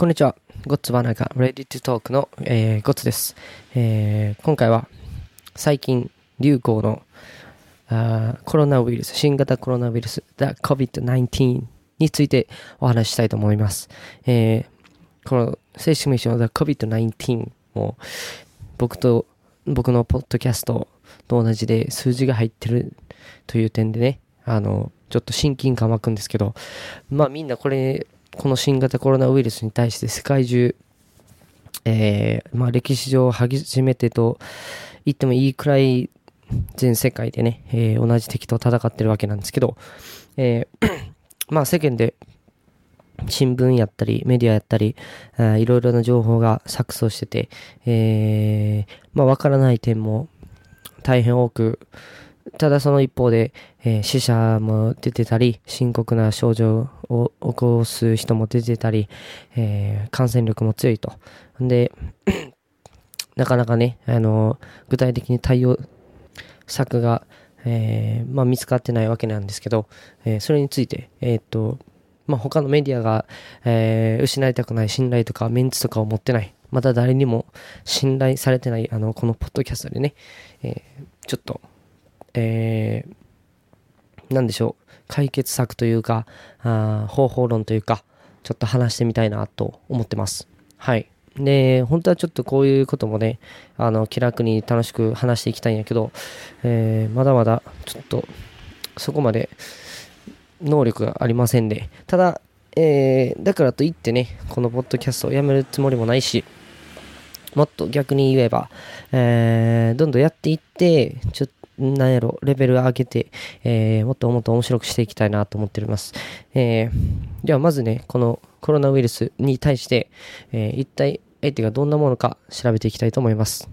こんにちは。ゴッツバナガ、レディ to Talk の、えー、ゴッツです、えー。今回は最近流行のあコロナウイルス、新型コロナウイルス、The COVID-19 についてお話ししたいと思います。えー、この正式名称 The COVID-19 も僕と僕のポッドキャストと同じで数字が入ってるという点でね、あの、ちょっと親近感湧くんですけど、まあみんなこれこの新型コロナウイルスに対して世界中、えー、まあ歴史上初めてと言ってもいいくらい全世界でね、えー、同じ敵と戦ってるわけなんですけど、えー まあ世間で新聞やったり、メディアやったり、いろいろな情報が錯綜してて、えー、まあわからない点も大変多くただその一方で、えー、死者も出てたり、深刻な症状を起こす人も出てたり、えー、感染力も強いと。で、なかなかね、あの具体的に対応策が、えー、まあ、見つかってないわけなんですけど、えそれについて、えっと、まあ、他のメディアが、え失いたくない信頼とかメンツとかを持ってない、また誰にも信頼されてない、あの、このポッドキャストでね、えちょっと、えー、なんでしょう、解決策というか、あ方法論というか、ちょっと話してみたいなと思ってます。はい。で、本当はちょっとこういうこともね、あの、気楽に楽しく話していきたいんやけど、えー、まだまだちょっと、そこまで能力がありませんで、ただ、えー、だからといってね、このポッドキャストをやめるつもりもないし、もっと逆に言えば、えー、どんどんやっていって、ちょっとなんやろ、レベル上げて、えー、もっともっと面白くしていきたいなと思っております。えー、ではまずね、このコロナウイルスに対して、えー、一体相手がどんなものか調べていきたいと思います。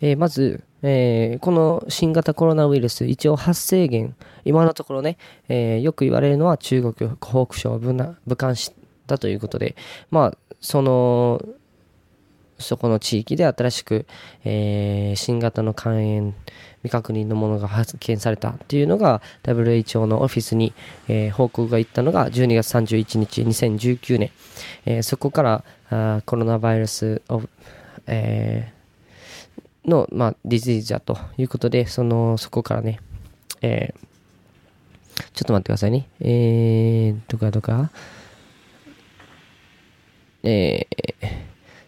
えー、まず、えー、この新型コロナウイルス、一応発生源、今のところね、えー、よく言われるのは中国、湖北省、武漢市だということで、まあ、その、そこの地域で新しく、えー、新型の肝炎未確認のものが発見されたっていうのが WHO のオフィスに、えー、報告がいったのが12月31日2019年、えー、そこからあコロナウイルスを、えー、の、まあ、ディジーズだということでそのそこからね、え、ちょっと待ってくださいね。えー、どかどかえ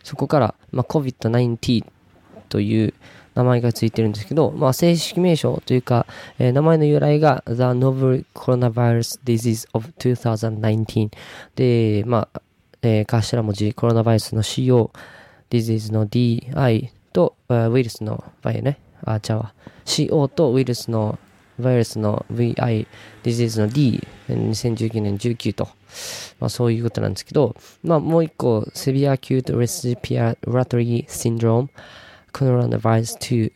そこから、まあ、COVID-19 という名前がついてるんですけど、まあ、正式名称というか、えー、名前の由来が The Novel Coronavirus Disease of 2019で、まあ、えー、頭文字コロナウイルスの CO、Disease の DI と、ウイルスの Y ね、あ、ちゃうわ。CO とウイルスのウイルスの VI、disease の D、2019年19と、まあそういうことなんですけど、まあもう一個、Severe Acute Respiratory Syndrome Coronavirus 2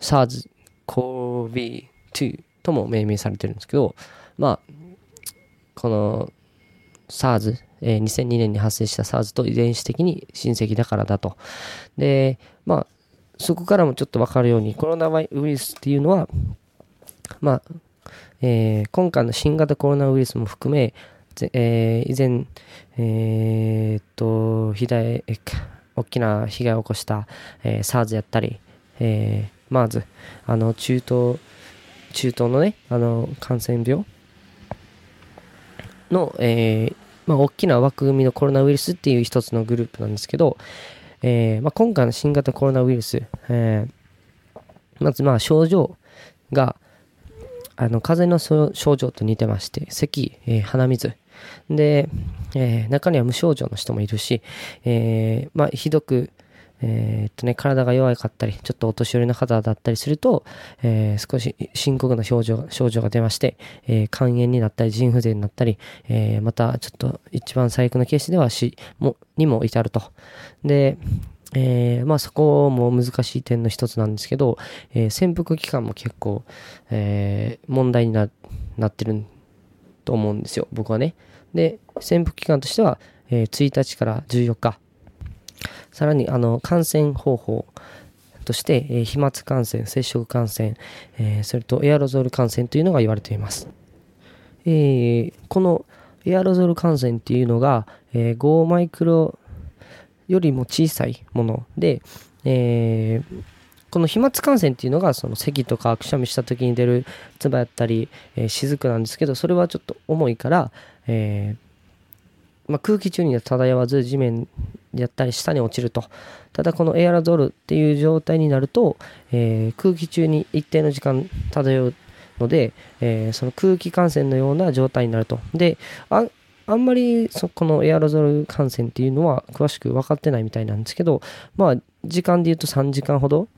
SARS-CoV-2 とも命名されてるんですけど、まあ、この SARS、えー、2002年に発生した SARS と遺伝子的に親戚だからだと。で、まあ、そこからもちょっとわかるように、コロナウイルスっていうのは、まあ、えー、今回の新型コロナウイルスも含め、えー、以前、えー、っと、ひだえ、大きな被害を起こした、えー、SARS やったり、えー、MARS、あの、中東、中東のね、あの、感染病の、えー、まあ、大きな枠組みのコロナウイルスっていう一つのグループなんですけど、えー、まあ、今回の新型コロナウイルス、えー、まずまあ症状が、あの、風邪の症状と似てまして、咳、えー、鼻水。で、えー、中には無症状の人もいるし、えー、まあ、ひどく、えー、っとね、体が弱かったり、ちょっとお年寄りの方だったりすると、えー、少し深刻な症状症状が出まして、えー、肝炎になったり、腎不全になったり、え、またちょっと一番最悪のケースでは死もにも至ると。で、え、まあそこも難しい点の一つなんですけど、え、潜伏期間も結構、え、問題にななってると思うんですよ、僕はね。で、潜伏期間としては、えー、1日から14日。さらに、あの、感染方法として、えー、飛沫感染、接触感染、えー、それとエアロゾル感染というのが言われています。えー、このエアロゾル感染っていうのが、え、5マイクロよりも小さいもので、えー、この飛沫感染っていうのがその咳とかくしゃみした時に出る唾やったり、えー、雫なんですけどそれはちょっと重いから、えー、まあ、空気中には漂わず地面やったり下に落ちると。ただこのエアロゾルっていう状態になると、え空気中に一定の時間漂うので、えその空気感染のような状態になると。でああんまりそこのエアロゾル感染っていうのは詳しく分かってないみたいなんですけどまあ時間で言うと3時間ほど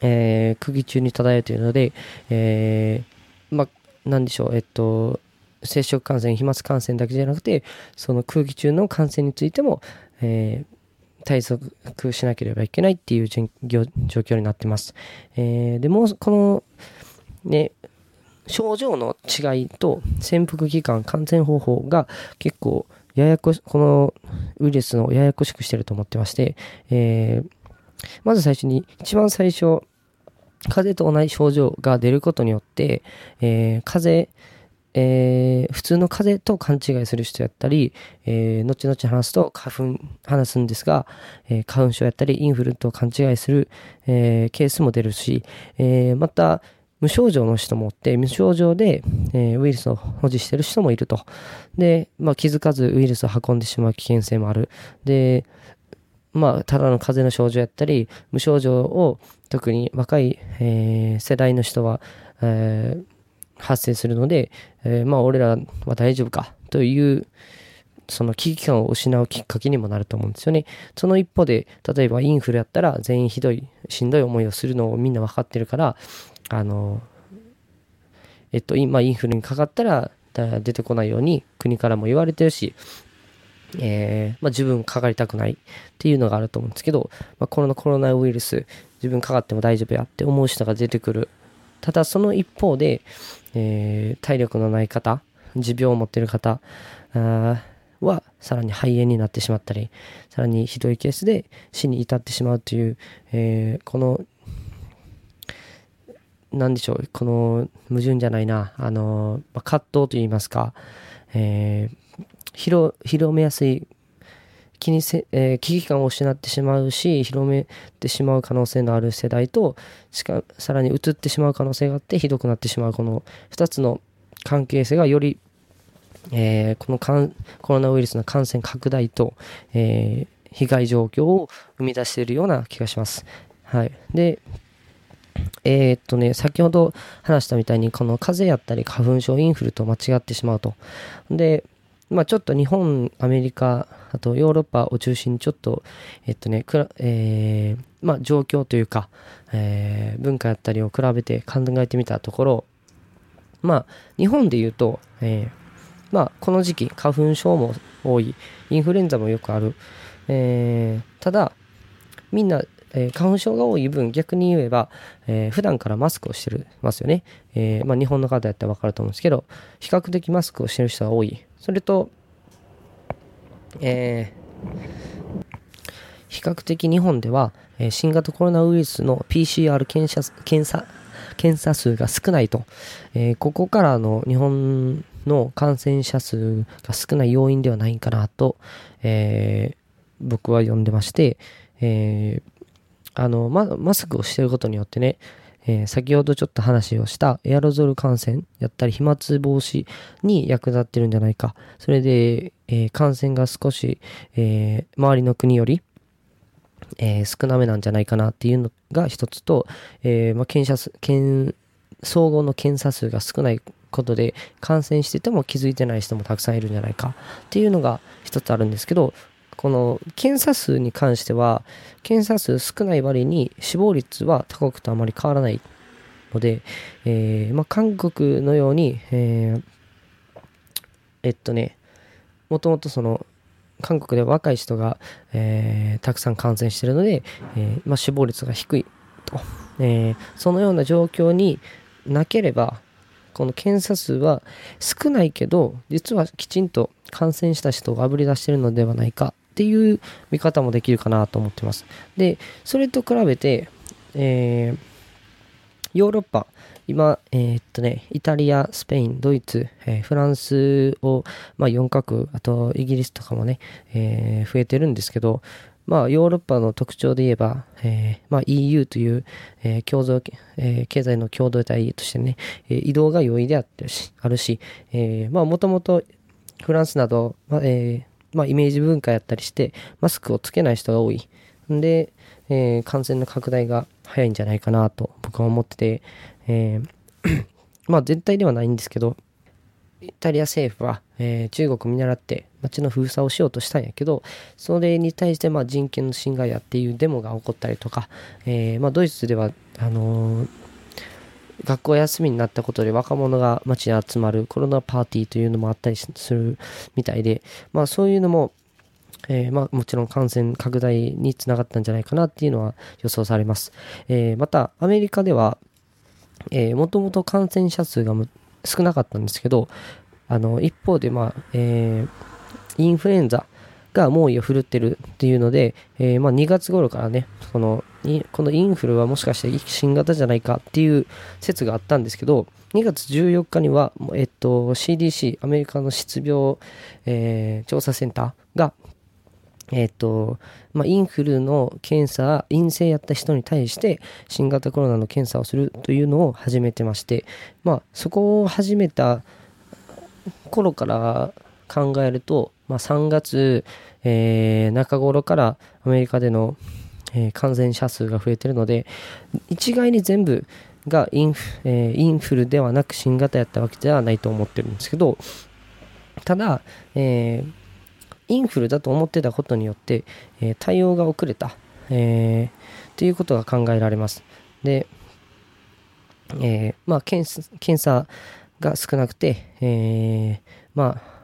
えー、空気中に漂うというので、えー、まあ、なんでしょう、えっと、接触感染、飛沫感染だけじゃなくて、その空気中の感染についても、えー、対策しなければいけないっていう状況になってます。えー、でも、この、ね、症状の違いと潜伏期間、感染方法が結構ややこし、このウイルスをややこしくしてると思ってまして、えー、まず最初に、一番最初、風邪と同じ症状が出ることによって、えー、風邪、えー、普通の風邪と勘違いする人やったり、えー、後々話すと花粉、話すんですが、えー、花粉症やったりインフルと勘違いする、えケースも出るし、えまた、無症状の人もおって、無症状で、えウイルスを保持してる人もいると。で、まあ、気づかずウイルスを運んでしまう危険性もある。で、まあ、ただの風邪の症状やったり、無症状を特に若い、えー、世代の人は、えー、発生するので、えー、まあ、俺らは大丈夫かという、その危機感を失うきっかけにもなると思うんですよね。その一方で、例えばインフルやったら全員ひどい、しんどい思いをするのをみんな分かってるから、あの、えっと、今インフルにかかったら出てこないように国からも言われてるし、えー、まあ、自分かかりたくないっていうのがあると思うんですけど、まあ、このコロナウイルス自分かかっても大丈夫やって思う人が出てくる。ただその一方で、えー、体力のない方持病を持ってる方はさらに肺炎になってしまったりさらにひどいケースで死に至ってしまうという、えー、この何でしょうこの矛盾じゃないなあの、まあ、葛藤といいますか、えー広めやすい気にせ、えー、危機感を失ってしまうし広めてしまう可能性のある世代としかさらに移ってしまう可能性があってひどくなってしまうこの2つの関係性がより、えー、このコロナウイルスの感染拡大と、えー、被害状況を生み出しているような気がします。はい、でえー、っとね、先ほど話したみたいに、この風邪やったり花粉症、インフルと間違ってしまうと。で、まあ、ちょっと日本、アメリカ、あとヨーロッパを中心にちょっと、えっとね、くらえー、まあ、状況というか、えー、文化やったりを比べて考えてみたところ、まあ、日本で言うと、えー、まあ、この時期、花粉症も多い、インフルエンザもよくある、えー、ただ、みんな、えー、花粉症が多い分、逆に言えば、えー、普段からマスクをしてるますよね。えー、まあ、日本の方やったらわかると思うんですけど、比較的マスクをしてる人が多い。それと、えー、比較的日本では、え、新型コロナウイルスの PCR 検査検査検査数が少ないと、えー、ここからの日本の感染者数が少ない要因ではないかなと、えー、僕は呼んでまして、えー、あの、ま、マスクをしてることによってね、えー、先ほどちょっと話をしたエアロゾル感染やったり飛沫防止に役立ってるんじゃないか。それで、えー、感染が少し、えー、周りの国より、え少なめなんじゃないかなっていうのが一つと、えまあ、検査数、検、総合の検査数が少ないことで感染してても気づいてない人もたくさんいるんじゃないかっていうのが一つあるんですけど、この検査数に関しては、検査数少ない割に死亡率は他国とあまり変わらないので、えー、まあ、韓国のように、えー、えっとね、もともとその、韓国では若い人が、えー、たくさん感染しているので、えまあ、死亡率が低いと、えそのような状況になければ、この検査数は少ないけど、実はきちんと感染した人をあぶり出しているのではないか。っていう見方もできるかなと思ってます。で、それと比べて、えー、ヨーロッパ、今、えー、っとね、イタリア、スペイン、ドイツ、えー、フランスを、まあ、4カ国、あとイギリスとかもね、えー、増えてるんですけど、まあ、ヨーロッパの特徴で言えば、えまあ、EU という、え共同、え経済の共同体としてね、え移動が容易であってるしあるし、えまあ、もともとフランスなど、まあえまあ、イメージ文化やったりして、マスクをつけない人が多い。んで、えー感染の拡大が早いんじゃないかなと僕は思ってて、えー まあ絶対ではないんですけど、イタリア政府は、えー中国見習って街の封鎖をしようとしたんやけど、それに対してまあ人権の侵害やっていうデモが起こったりとか、えーまあドイツでは、あのー学校休みになったことで若者が街に集まるコロナパーティーというのもあったりするみたいで、まあそういうのも、えーまあもちろん感染拡大につながったんじゃないかなっていうのは予想されます。えーまたアメリカでは、えー、もともと感染者数が少なかったんですけど、あの、一方で、まあ、えーインフルエンザが猛威を振るってるっていうので、えーまあ、2月頃からね、この、このインフルはもしかして新型じゃないかっていう説があったんですけど、2月14日には、えっと、CDC、アメリカの失病、えー調査センターが、えっと、まあ、インフルの検査、陰性やった人に対して、新型コロナの検査をするというのを始めてまして、まあ、そこを始めた頃から考えると、まあ、3月、えー中頃からアメリカでの、えー感染者数が増えてるので、一概に全部がインフ,、えーインフルではなく新型やったわけではないと思ってるんですけど、ただ、えーインフルだと思ってたことによって、えー対応が遅れた、えーということが考えられます。で、えーまあ検査、検査が少なくて、えーまあ、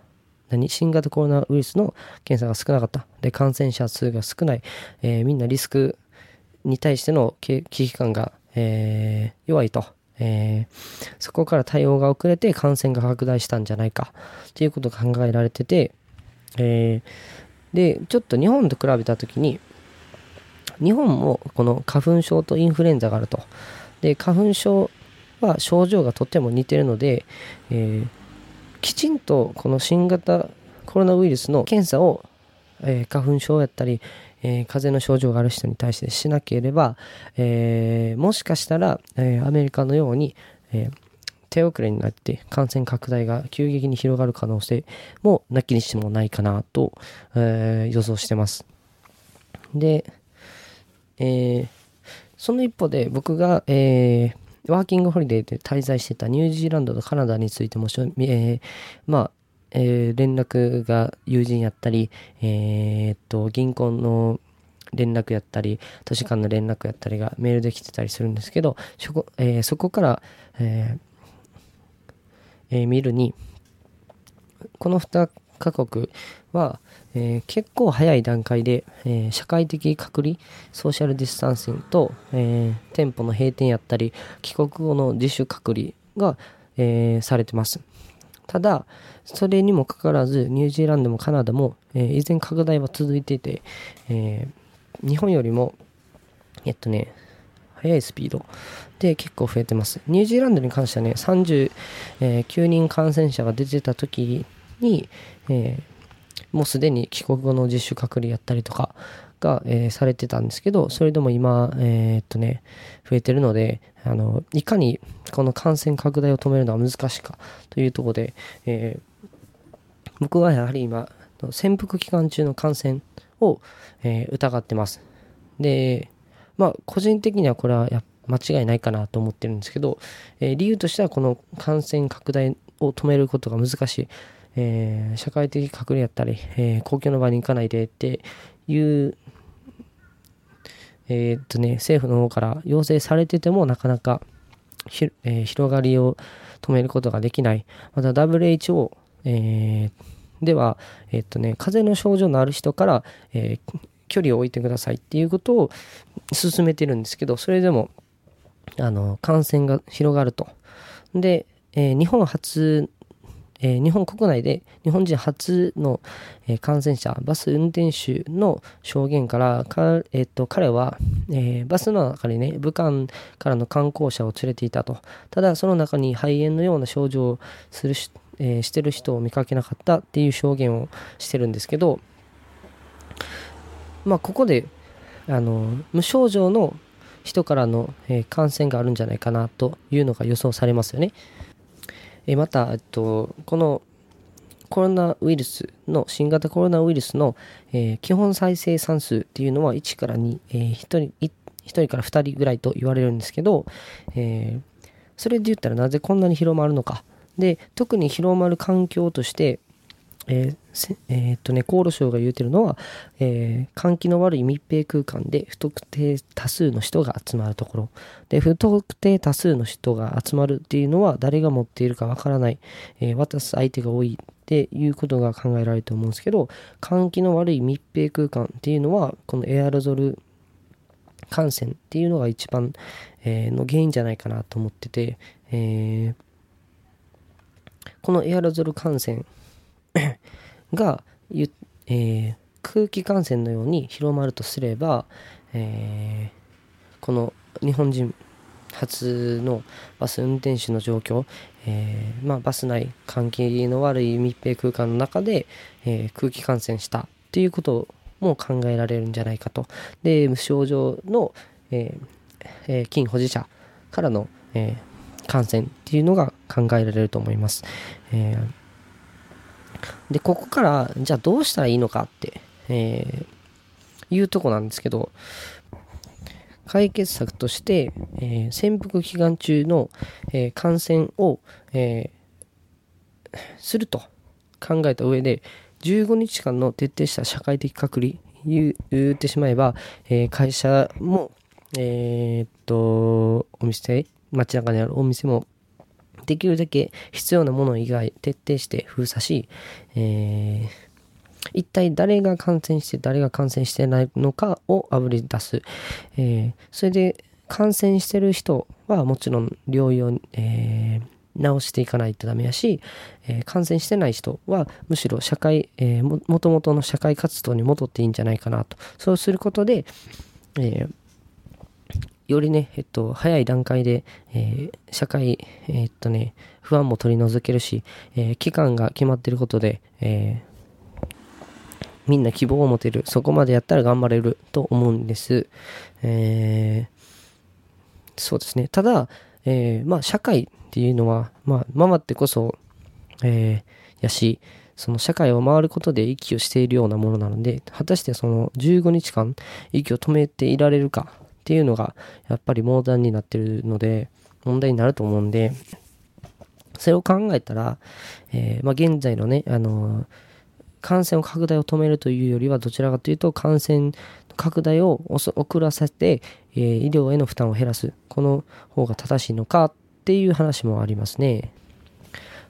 何？新型コロナウイルスの検査が少なかった。で、感染者数が少ない。えーみんなリスクに対しての危機感が、えー弱いと。えーそこから対応が遅れて感染が拡大したんじゃないかということが考えられてて、えーで、ちょっと日本と比べたときに、日本もこの花粉症とインフルエンザがあると。で、花粉症は症状がとても似てるので、えーきちんとこの新型コロナウイルスの検査を、えー花粉症やったり、えー風邪の症状がある人に対してしなければ、えーもしかしたら、えアメリカのように、え手遅れになって感染拡大が急激に広がる可能性もなきにしもないかなと、え予想してます。で、えその一方で僕が、えーワーキングホリデーで滞在してたニュージーランドとカナダについても、えーまあ、えー連絡が友人やったり、えーっと、銀行の連絡やったり、図書館の連絡やったりがメールで来てたりするんですけど、そこ,、えーそこから、ええー見るに、この2カ国は、えー結構早い段階で、えー社会的隔離、ソーシャルディスタンシングと、えー店舗の閉店やったり、帰国後の自主隔離が、えされてます。ただ、それにもかかわらず、ニュージーランドもカナダも、えー依然拡大は続いていて、え日本よりも、えっとね、速いスピードで結構増えてます。ニュージーランドに関してはね、39人感染者が出てた時に、えーもうすでに帰国後の自主隔離やったりとかが、えーされてたんですけど、それでも今、えーっとね、増えてるので、あの、いかにこの感染拡大を止めるのは難しいかというところで、えー僕はやはり今、潜伏期間中の感染を、えー疑ってます。で、まあ、個人的にはこれはや間違いないかなと思ってるんですけど、えー理由としてはこの感染拡大を止めることが難しい。えー社会的隔離やったり、えー公共の場に行かないでっていう、えーっとね、政府の方から要請されててもなかなかひ、え広がりを止めることができない。また WHO、えーでは、えーっとね、風邪の症状のある人から、えー距離を置いてくださいっていうことを進めてるんですけど、それでも、あの、感染が広がると。で、えー日本初、えー、日本国内で日本人初の、えー、感染者、バス運転手の証言からか、えー、と彼は、えバスの中にね、武漢からの観光者を連れていたと。ただ、その中に肺炎のような症状をするし,、えしてる人を見かけなかったっていう証言をしてるんですけど、まあ、ここであの無症状の人からの、え感染があるんじゃないかなというのが予想されますよね。えまた、えっと、このコロナウイルスの新型コロナウイルスの、え、基本再生産数っていうのは1から2、えー、1, 人1人から2人ぐらいと言われるんですけど、え、それで言ったらなぜこんなに広まるのか。で特に広まる環境としてえーえー、っとね、厚労省が言うてるのは、えー、換気の悪い密閉空間で不特定多数の人が集まるところ。で、不特定多数の人が集まるっていうのは誰が持っているかわからない、えー、渡す相手が多いっていうことが考えられると思うんですけど、換気の悪い密閉空間っていうのは、このエアロゾル感染っていうのが一番、え、の原因じゃないかなと思ってて、え、このエアロゾル感染 が、えー、空気感染のように広まるとすれば、えー、この日本人初のバス運転手の状況、えー、まあ、バス内換気の悪い密閉空間の中で、えー、空気感染したっていうことも考えられるんじゃないかと。で、無症状の、えー、菌保持者からの、え感染っていうのが考えられると思います。えーで、ここから、じゃあどうしたらいいのかって、えー、いうとこなんですけど、解決策として、えー、潜伏期間中の、えー、感染を、えー、すると考えた上で、15日間の徹底した社会的隔離、言ってしまえば、え会社も、えっと、お店、街中にあるお店もできるだけ必要なもの以外徹底して封鎖し、えー、一体誰が感染して誰が感染してないのかをあぶり出す。えー、それで感染してる人はもちろん療養、えー、治していかないとダメやし、えー、感染してない人はむしろ社会、えー、もともとの社会活動に戻っていいんじゃないかなと。そうすることで、えー、よりね、えっと、早い段階で、えー、社会、えー、っとね、不安も取り除けるし、えー、期間が決まってることで、えみんな希望を持てる。そこまでやったら頑張れると思うんです。えそうですね。ただ、えまあ、社会っていうのは、まあ、回ってこそ、えやし、その社会を回ることで息をしているようなものなので、果たしてその15日間息を止めていられるかっていうのが、やっぱり盲談になってるので、問題になると思うんで、それを考えたら、えー、まあ、現在のね、あのー、感染を拡大を止めるというよりは、どちらかというと、感染拡大を遅らせて、えー、医療への負担を減らす。この方が正しいのかっていう話もありますね。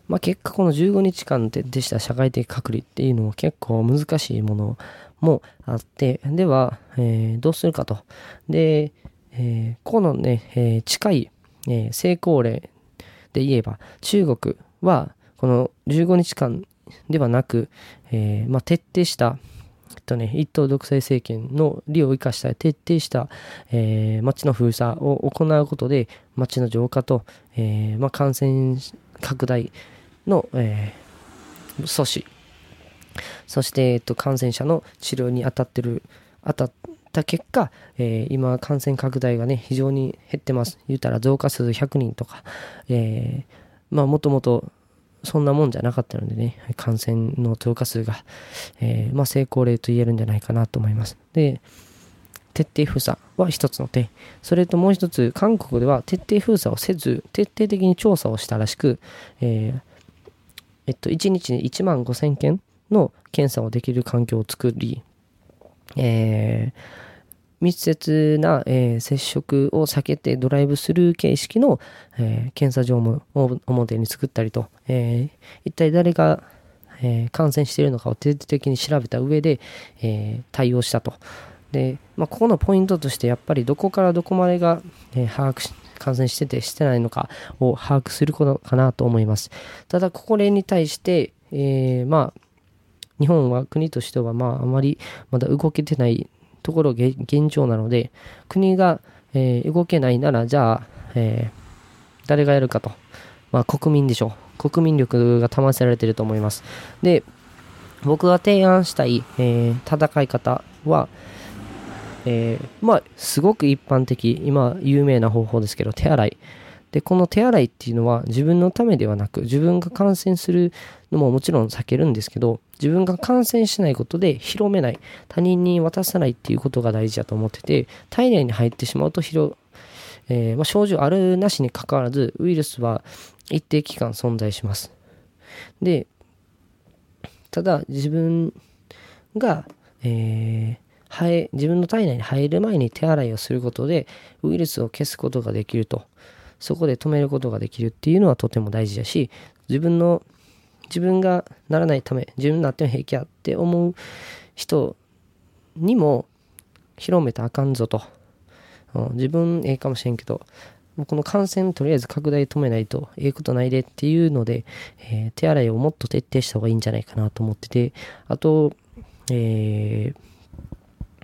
まあ、結果この15日間ででした社会的隔離っていうのは結構難しいものもあって、では、えー、どうするかと。で、えー、このね、えー、近い、え、成功例で言えば、中国はこの15日間ではなく、えまあ、徹底した、えっとね、一党独裁政権の利を生かした徹底した、え、街の封鎖を行うことで街の浄化と、えまあ、感染拡大の、え、阻止そして、えっと、感染者の治療に当たってる、当たった結果、えー、今、感染拡大がね、非常に減ってます。言うたら増加数100人とか、えー、まあ、もともと、そんなもんじゃなかったのでね、感染の増加数が、えー、まあ、成功例と言えるんじゃないかなと思います。で、徹底封鎖は一つの手。それともう一つ、韓国では徹底封鎖をせず、徹底的に調査をしたらしく、えー、えっと、1日に1万5000件の検査をできる環境を作り、えー、密接な、えー、接触を避けてドライブスルー形式の、えー、検査場も表に作ったりと、え一体誰が、え感染しているのかを徹底的に調べた上で、え対応したと。で、まあ、ここのポイントとしてやっぱりどこからどこまでが、え把握し感染しててしてないのかを把握することかなと思います。ただ、これに対して、え、まあ、日本は国としては、まあ、あまりまだ動けてないところが現状なので、国が、えー、動けないなら、じゃあ、えー、誰がやるかと。まあ、国民でしょう。国民力が試されてると思います。で、僕が提案したい、えー、戦い方は、え、まあ、すごく一般的、今有名な方法ですけど、手洗い。で、この手洗いっていうのは自分のためではなく、自分が感染するのももちろん避けるんですけど、自分が感染しないことで広めない、他人に渡さないっていうことが大事だと思ってて、体内に入ってしまうと広、えー、まあ、症状あるなしにかかわらず、ウイルスは一定期間存在します。で、ただ自分が、えー自分の体内に入る前に手洗いをすることでウイルスを消すことができるとそこで止めることができるっていうのはとても大事だし自分の自分がならないため自分になっても平気やって思う人にも広めたあかんぞと、うん、自分ええかもしれんけどこの感染とりあえず拡大止めないとええことないでっていうので、えー、手洗いをもっと徹底した方がいいんじゃないかなと思っててあと、えー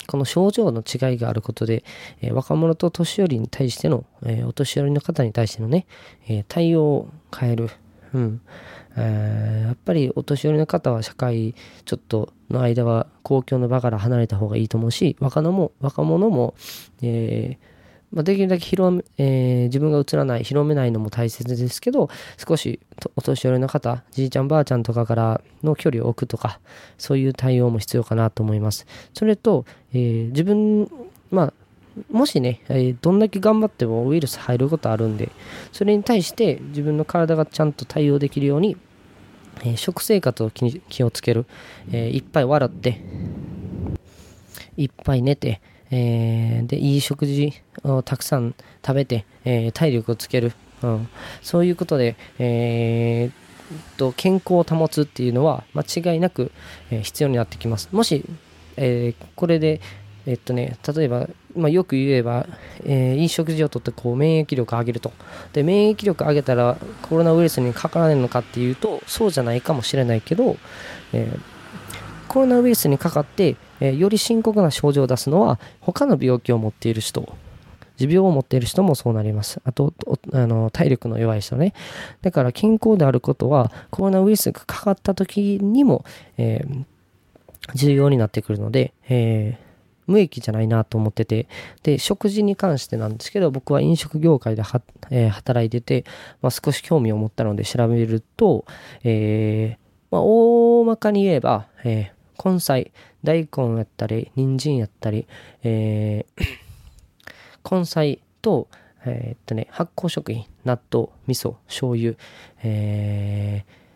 この症状の違いがあることで、え、若者と年寄りに対しての、え、お年寄りの方に対してのね、え、対応を変える。うん。やっぱりお年寄りの方は社会ちょっとの間は公共の場から離れた方がいいと思うし、若者も、若者も、えーまあ、できるだけ広め、えー、自分が映らない、広めないのも大切ですけど、少しお年寄りの方、じいちゃんばあちゃんとかからの距離を置くとか、そういう対応も必要かなと思います。それと、えー、自分、まあ、もしね、えー、どんだけ頑張ってもウイルス入ることあるんで、それに対して自分の体がちゃんと対応できるように、え、食生活を気をつける、え、いっぱい笑って、いっぱい寝て、えー、で、いい食事をたくさん食べて、えー、体力をつける。うん、そういうことで、えー、と健康を保つっていうのは間違いなく、えー、必要になってきます。もし、えー、これで、えっとね、例えば、まあ、よく言えば、えー、いい食事をとってこう免疫力を上げると。で、免疫力を上げたらコロナウイルスにかからないのかっていうと、そうじゃないかもしれないけど、えー、コロナウイルスにかかって、えー、より深刻な症状を出すのは他の病気を持っている人持病を持っている人もそうなります。あと、あの体力の弱い人ね。だから健康であることは、コロナウイルスがかかった時にも、えー、重要になってくるので、えー、無益じゃないなと思ってて、で、食事に関してなんですけど、僕は飲食業界では、えー、働いてて、まあ、少し興味を持ったので調べると、え、まあ、大まかに言えば、え、根菜、大根やったり、人参やったり、えー、根菜と、えー、っとね、発酵食品、納豆、味噌、醤油、えー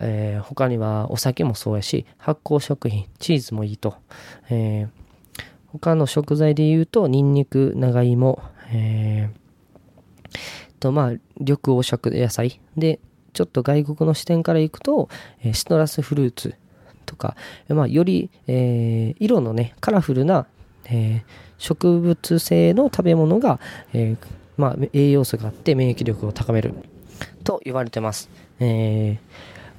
えー、他にはお酒もそうやし、発酵食品、チーズもいいと。えー、他の食材で言うと、ニンニク、長芋、えー、と、まあ、緑黄色野菜。で、ちょっと外国の視点からいくと、えー、シトラスフルーツ、とか、まあ、より、えー、色のね、カラフルな、えー、植物性の食べ物が、えー、まあ、栄養素があって免疫力を高めると言われてます。え、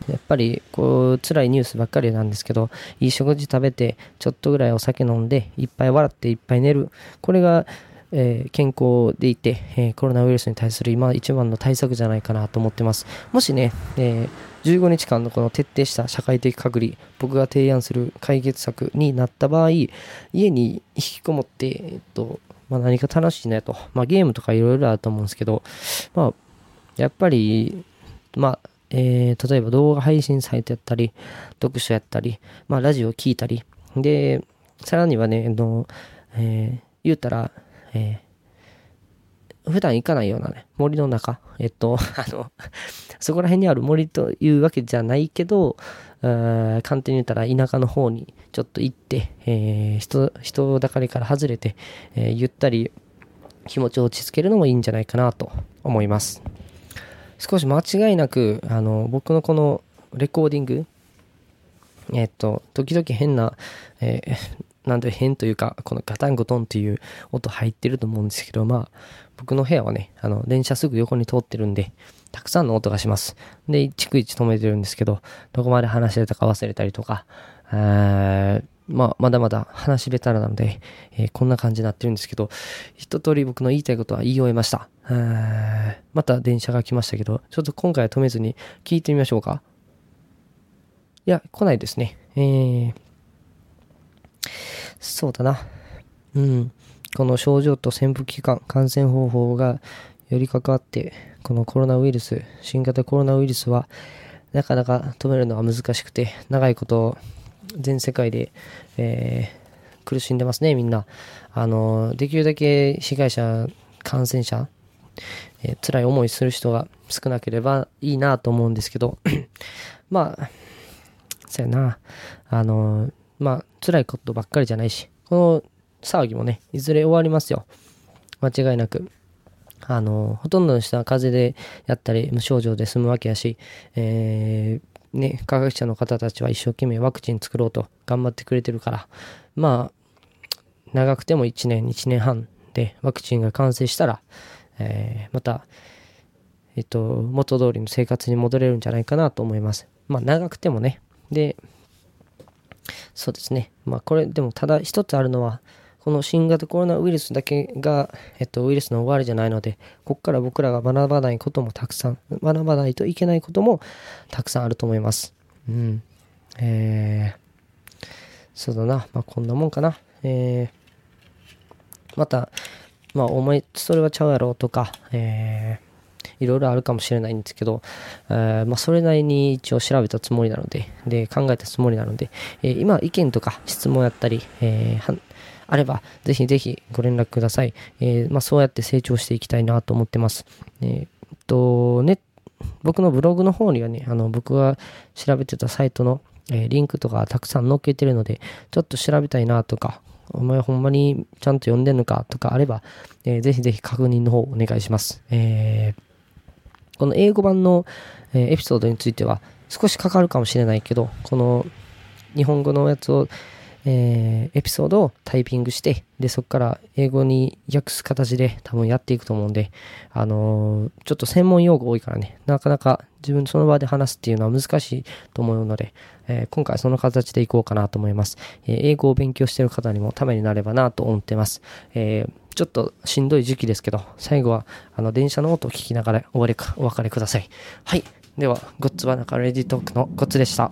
やっぱりこう辛いニュースばっかりなんですけどいい食事食べてちょっとぐらいお酒飲んでいっぱい笑っていっぱい寝るこれがえー、健康でいて、えー、コロナウイルスに対する今一番の対策じゃないかなと思ってます。もしね、えー、15日間のこの徹底した社会的隔離、僕が提案する解決策になった場合、家に引きこもって、えっと、まあ、何か楽しいねと、まあ、ゲームとかいろいろあると思うんですけど、まあ、やっぱり、まあ、えー、例えば動画配信サイトやったり、読書やったり、まあ、ラジオ聞いたり、で、さらにはね、あの、えー、言うたら、えー、普段行かないようなね、森の中、えっと、あの、そこら辺にある森というわけじゃないけど、簡単に言ったら田舎の方にちょっと行って、えー、人、人だかりから外れて、えー、ゆったり気持ちを落ち着けるのもいいんじゃないかなと思います。少し間違いなく、あの、僕のこのレコーディング、えっと、時々変な、えー、なんで変というか、このガタンゴトンっていう音入ってると思うんですけど、まあ、僕の部屋はね、あの、電車すぐ横に通ってるんで、たくさんの音がします。で、逐一止めてるんですけど、どこまで話してたか忘れたりとか、えまあ、まだまだ話下手なので、えー、こんな感じになってるんですけど、一通り僕の言いたいことは言い終えました。また電車が来ましたけど、ちょっと今回は止めずに聞いてみましょうか。いや、来ないですね。えー、そうだな。うん。この症状と潜伏期間、感染方法がより関わって、このコロナウイルス、新型コロナウイルスは、なかなか止めるのは難しくて、長いこと全世界で、えー、苦しんでますね、みんな。あの、できるだけ被害者、感染者、えー、辛い思いする人が少なければいいなと思うんですけど、まあ、そうやな、あの、まあ、辛いことばっかりじゃないし、この騒ぎもね、いずれ終わりますよ。間違いなく。あの、ほとんどの人は風邪でやったり、無症状で済むわけやし、えー、ね、科学者の方たちは一生懸命ワクチン作ろうと頑張ってくれてるから、まあ、長くても1年、1年半でワクチンが完成したら、えー、また、えっと、元通りの生活に戻れるんじゃないかなと思います。まあ、長くてもね。で、そうですね。まあ、これ、でも、ただ一つあるのは、この新型コロナウイルスだけが、えっと、ウイルスの終わりじゃないので、ここから僕らが学ばないこともたくさん、学ばないといけないこともたくさんあると思います。うん。えー、そうだな。まあ、こんなもんかな。えー、また、まあ、お前、それはちゃうやろとか、えー、いろいろあるかもしれないんですけど、えー、まあ、それなりに一応調べたつもりなので、で、考えたつもりなので、えー、今、意見とか質問やったり、えー、あれば、ぜひぜひご連絡ください。え、まあ、そうやって成長していきたいなと思ってます。え、っと、ね、僕のブログの方にはね、あの、僕が調べてたサイトの、え、リンクとかたくさん載っけてるので、ちょっと調べたいなとか、お前ほんまにちゃんと読んでんのかとかあれば、えー、ぜひぜひ確認の方お願いします。えー、この英語版の、え、エピソードについては少しかかるかもしれないけど、この日本語のやつをえー、エピソードをタイピングして、で、そこから英語に訳す形で多分やっていくと思うんで、あのー、ちょっと専門用語多いからね、なかなか自分その場で話すっていうのは難しいと思うので、えー、今回その形でいこうかなと思います。え英語を勉強してる方にもためになればなと思ってます。えちょっとしんどい時期ですけど、最後はあの電車の音を聞きながらお別れください。はい。では、ゴッツは中レディトークのゴッツでした。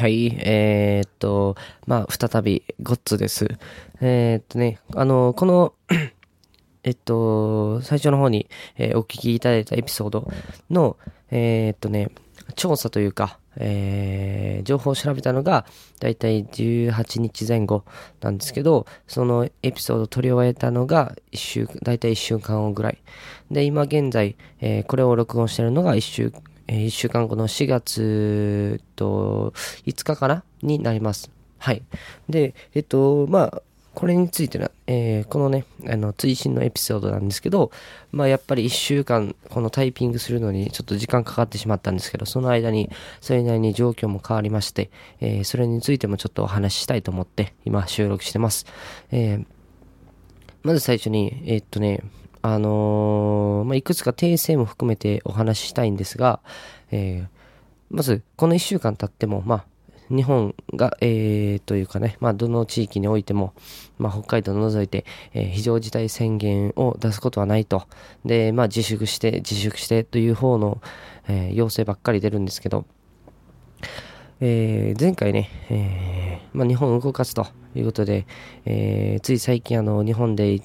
はい。えー、っと、まあ、再び、ゴッツです。えー、っとね、あの、この えっと、最初の方に、えー、お聞きいただいたエピソードの、えー、っとね、調査というか、えー、情報を調べたのが、だいたい18日前後なんですけど、そのエピソードを取り終えたのが、一週、だいたい1週間後ぐらい。で、今現在、えー、これを録音してるのが1週、えー、1週間後の4月と5日かなになります。はい。で、えっと、まあ、これについては、えー、このね、あの、追伸のエピソードなんですけど、まあ、やっぱり1週間、このタイピングするのにちょっと時間かかってしまったんですけど、その間に、それなりに状況も変わりまして、えー、それについてもちょっとお話ししたいと思って、今収録してます。えー、まず最初に、えー、っとね、あのー、まあ、いくつか訂正も含めてお話ししたいんですが、えー、まず、この1週間経っても、まあ、日本が、えー、というかね、まあ、どの地域においても、まあ、北海道を除いて、えー、非常事態宣言を出すことはないと。で、まあ、自粛して、自粛してという方の、えー、要請ばっかり出るんですけど、えー、前回ね、えーまあ、日本を動かすということで、えー、つい最近あの日本で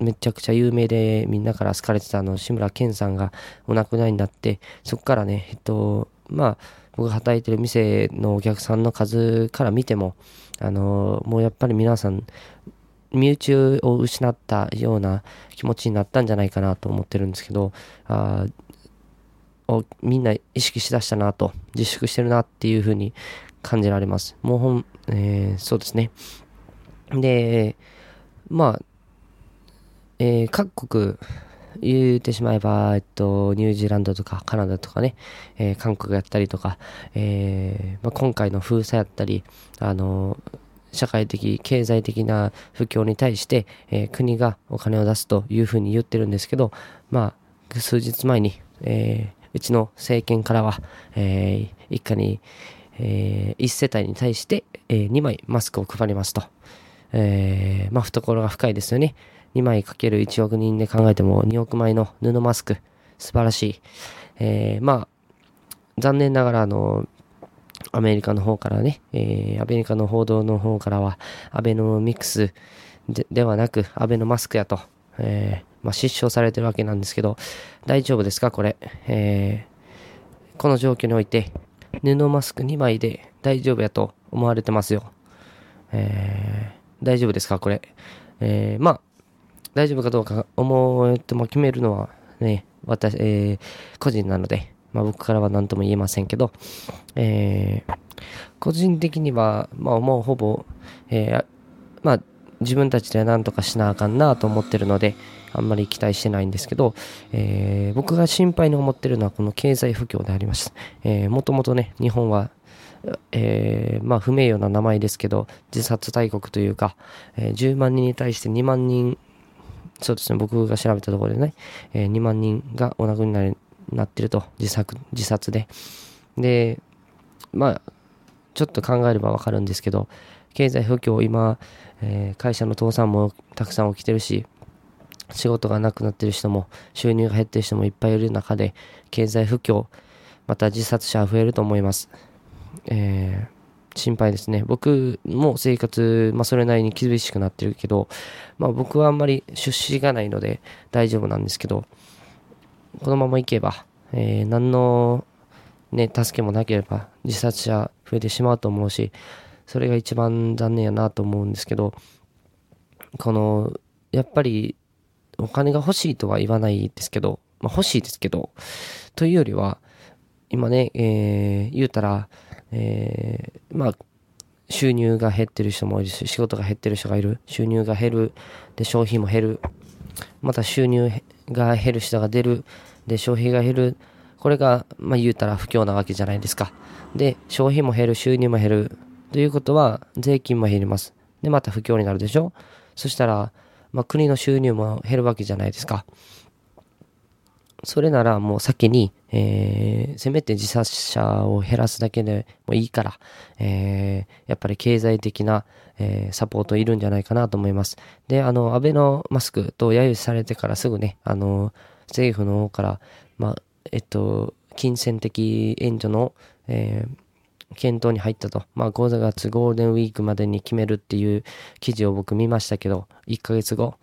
めちゃくちゃ有名でみんなから好かれてたあの志村けんさんがお亡くなりになって、そこからね、えっと、まあ、僕が働いてる店のお客さんの数から見ても、あのもうやっぱり皆さん、身内を失ったような気持ちになったんじゃないかなと思ってるんですけど、あをみんな意識しだしたなと、自粛してるなっていう風に感じられます。もうほん、えー、そうですね。で、まあ、えー、各国、言ってしまえば、えっと、ニュージーランドとかカナダとかね、えー、韓国やったりとか、えーまあ、今回の封鎖やったり、あの社会的、経済的な不況に対して、えー、国がお金を出すというふうに言ってるんですけど、まあ、数日前に、えー、うちの政権からは、え、一家に、え、1世帯に対して、え、2枚マスクを配りますと。え、まあ、懐が深いですよね。2枚かける1億人で考えても2億枚の布マスク、素晴らしい。えー、まあ、残念ながら、あの、アメリカの方からね、えー、アメリカの報道の方からは、アベノミクスではなく、アベノマスクやと、えー、まあ、失笑されてるわけなんですけど、大丈夫ですかこれ？えー、この状況において、布マスク2枚で大丈夫やと思われてますよ。えー、大丈夫ですかこれ？えー、まあ、大丈夫かどうか思っても決めるのはね、私、えー、個人なので、まあ僕からは何とも言えませんけど、えー、個人的には、まあもうほぼ、えー、まあ自分たちで何とかしなあかんなと思ってるので、あんまり期待してないんですけど、えー、僕が心配に思ってるのはこの経済不況でありました。えー、もともとね、日本は、えー、まあ不名誉な名前ですけど、自殺大国というか、えー、10万人に対して2万人、そうですね、僕が調べたところでね、えー、2万人がお亡くなりになってると、自殺、自殺で。で、まあ、ちょっと考えればわかるんですけど、経済不況、今、えー、会社の倒産もたくさん起きてるし、仕事がなくなってる人も、収入が減ってる人もいっぱいいる中で、経済不況、また自殺者は増えると思います。えー、心配ですね。僕も生活、まあそれなりに厳しくなってるけど、まあ僕はあんまり出資がないので大丈夫なんですけど、このままいけば、えー、何のね、助けもなければ自殺者増えてしまうと思うし、それが一番残念やなと思うんですけど、この、やっぱりお金が欲しいとは言わないですけど、まあ、欲しいですけど、というよりは、今ね、えー、言うたら、えー、まあ、収入が減ってる人もいるし、仕事が減ってる人がいる。収入が減る。で、消費も減る。また収入が減る人が出る。で、消費が減る。これが、まあ言うたら不況なわけじゃないですか。で、消費も減る、収入も減る。ということは、税金も減ります。で、また不況になるでしょそしたら、まあ、国の収入も減るわけじゃないですか。それならもう先に、えー、せめて自殺者を減らすだけでもいいから、えー、やっぱり経済的な、えー、サポートいるんじゃないかなと思います。で、あの、アベノマスクと揶揄されてからすぐね、あの、政府の方から、まあ、えっと、金銭的援助の、え、検討に入ったと。まあ、5月ゴールデンウィークまでに決めるっていう記事を僕見ましたけど、1ヶ月後、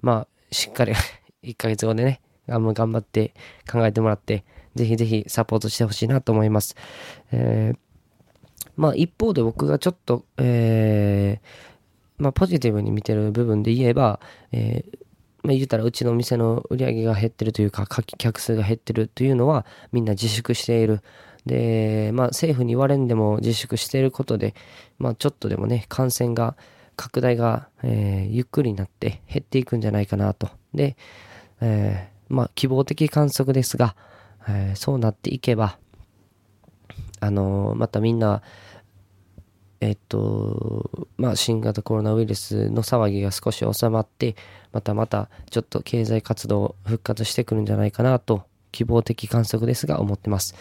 まあ、しっかり 1ヶ月後でね、頑張って考えてもらって、ぜひぜひサポートしてほしいなと思います。えー、まあ、一方で僕がちょっと、えー、まあ、ポジティブに見てる部分で言えば、えーまあ、言うたらうちのお店の売り上げが減ってるというか、客数が減ってるというのは、みんな自粛している。で、まあ、政府に言われんでも自粛していることで、まあ、ちょっとでもね、感染が、拡大が、えー、ゆっくりになって減っていくんじゃないかなと。で、え、まあ、希望的観測ですが、えー、そうなっていけば、あのまたみんな、えっと、まあ、新型コロナウイルスの騒ぎが少し収まって、またまたちょっと経済活動復活してくるんじゃないかなと希望的観測ですが思ってます。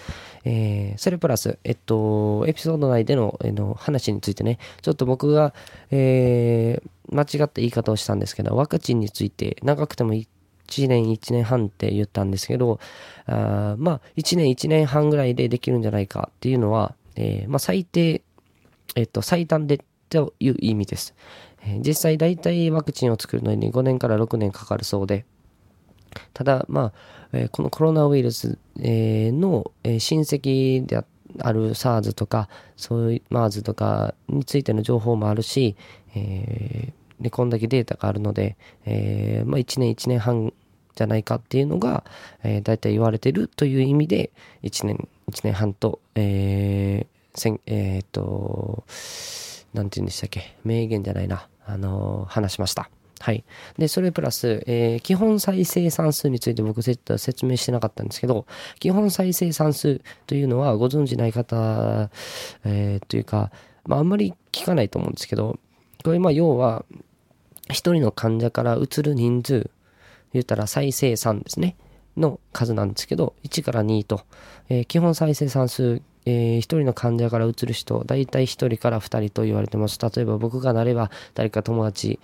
えー、それプラス、えっと、エピソード内でのえの話についてね、ちょっと僕が、えー、間違った言い方をしたんですけど、ワクチンについて長くても1 1年、1年半って言ったんですけど、あまあ、1年、1年半ぐらいでできるんじゃないかっていうのは、えー、まあ、最低、えっと、最短でという意味です。えー、実際大体ワクチンを作るのに5年から6年かかるそうで、ただ、まあ、えー、このコロナウイルス、えー、の、えー、親戚である SARS とか、そういう MERS とかについての情報もあるし、えで、こんだけデータがあるので、えー、まあ1年1年半じゃないかっていうのが、えー、大体言われてるという意味で、1年、1年半と、えー、せん、えー、っと、なんて言うんでしたっけ、名言じゃないな、あのー、話しました。はい。で、それプラス、えー、基本再生産数について僕説明してなかったんですけど、基本再生産数というのはご存知ない方、えー、というか、まあ、あんまり聞かないと思うんですけど、これまあ要は、一人の患者から移る人数、言ったら再生産ですね、の数なんですけど、1から2と、えー、基本再生産数、えー、1人の患者から移る人、大体1人から2人と言われてます。例えば僕がなれば誰か友達、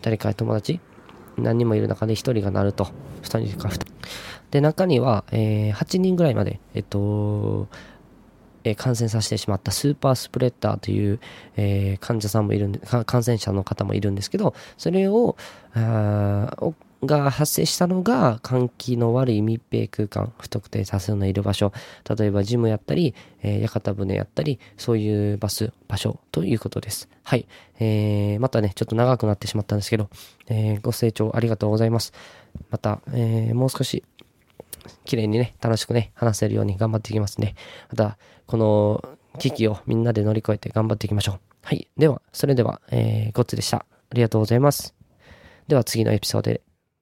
誰か友達何人もいる中で1人がなると。2人か2人。で、中には、えー、8人ぐらいまで、えっと、え、感染させてしまったスーパースプレッダーという、え、患者さんもいるんで、感染者の方もいるんですけど、それを、が発生したのが換気の悪い密閉空間、不特定多数のいる場所、例えばジムやったり、えー、屋形船やったり、そういうバス、場所ということです。はい。えー、またね、ちょっと長くなってしまったんですけど、えー、ご清聴ありがとうございます。また、えー、もう少し、綺麗にね、楽しくね、話せるように頑張っていきますね。また、この危機をみんなで乗り越えて頑張っていきましょう。はい。では、それでは、えー、ゴッツでした。ありがとうございます。では次のエピソードで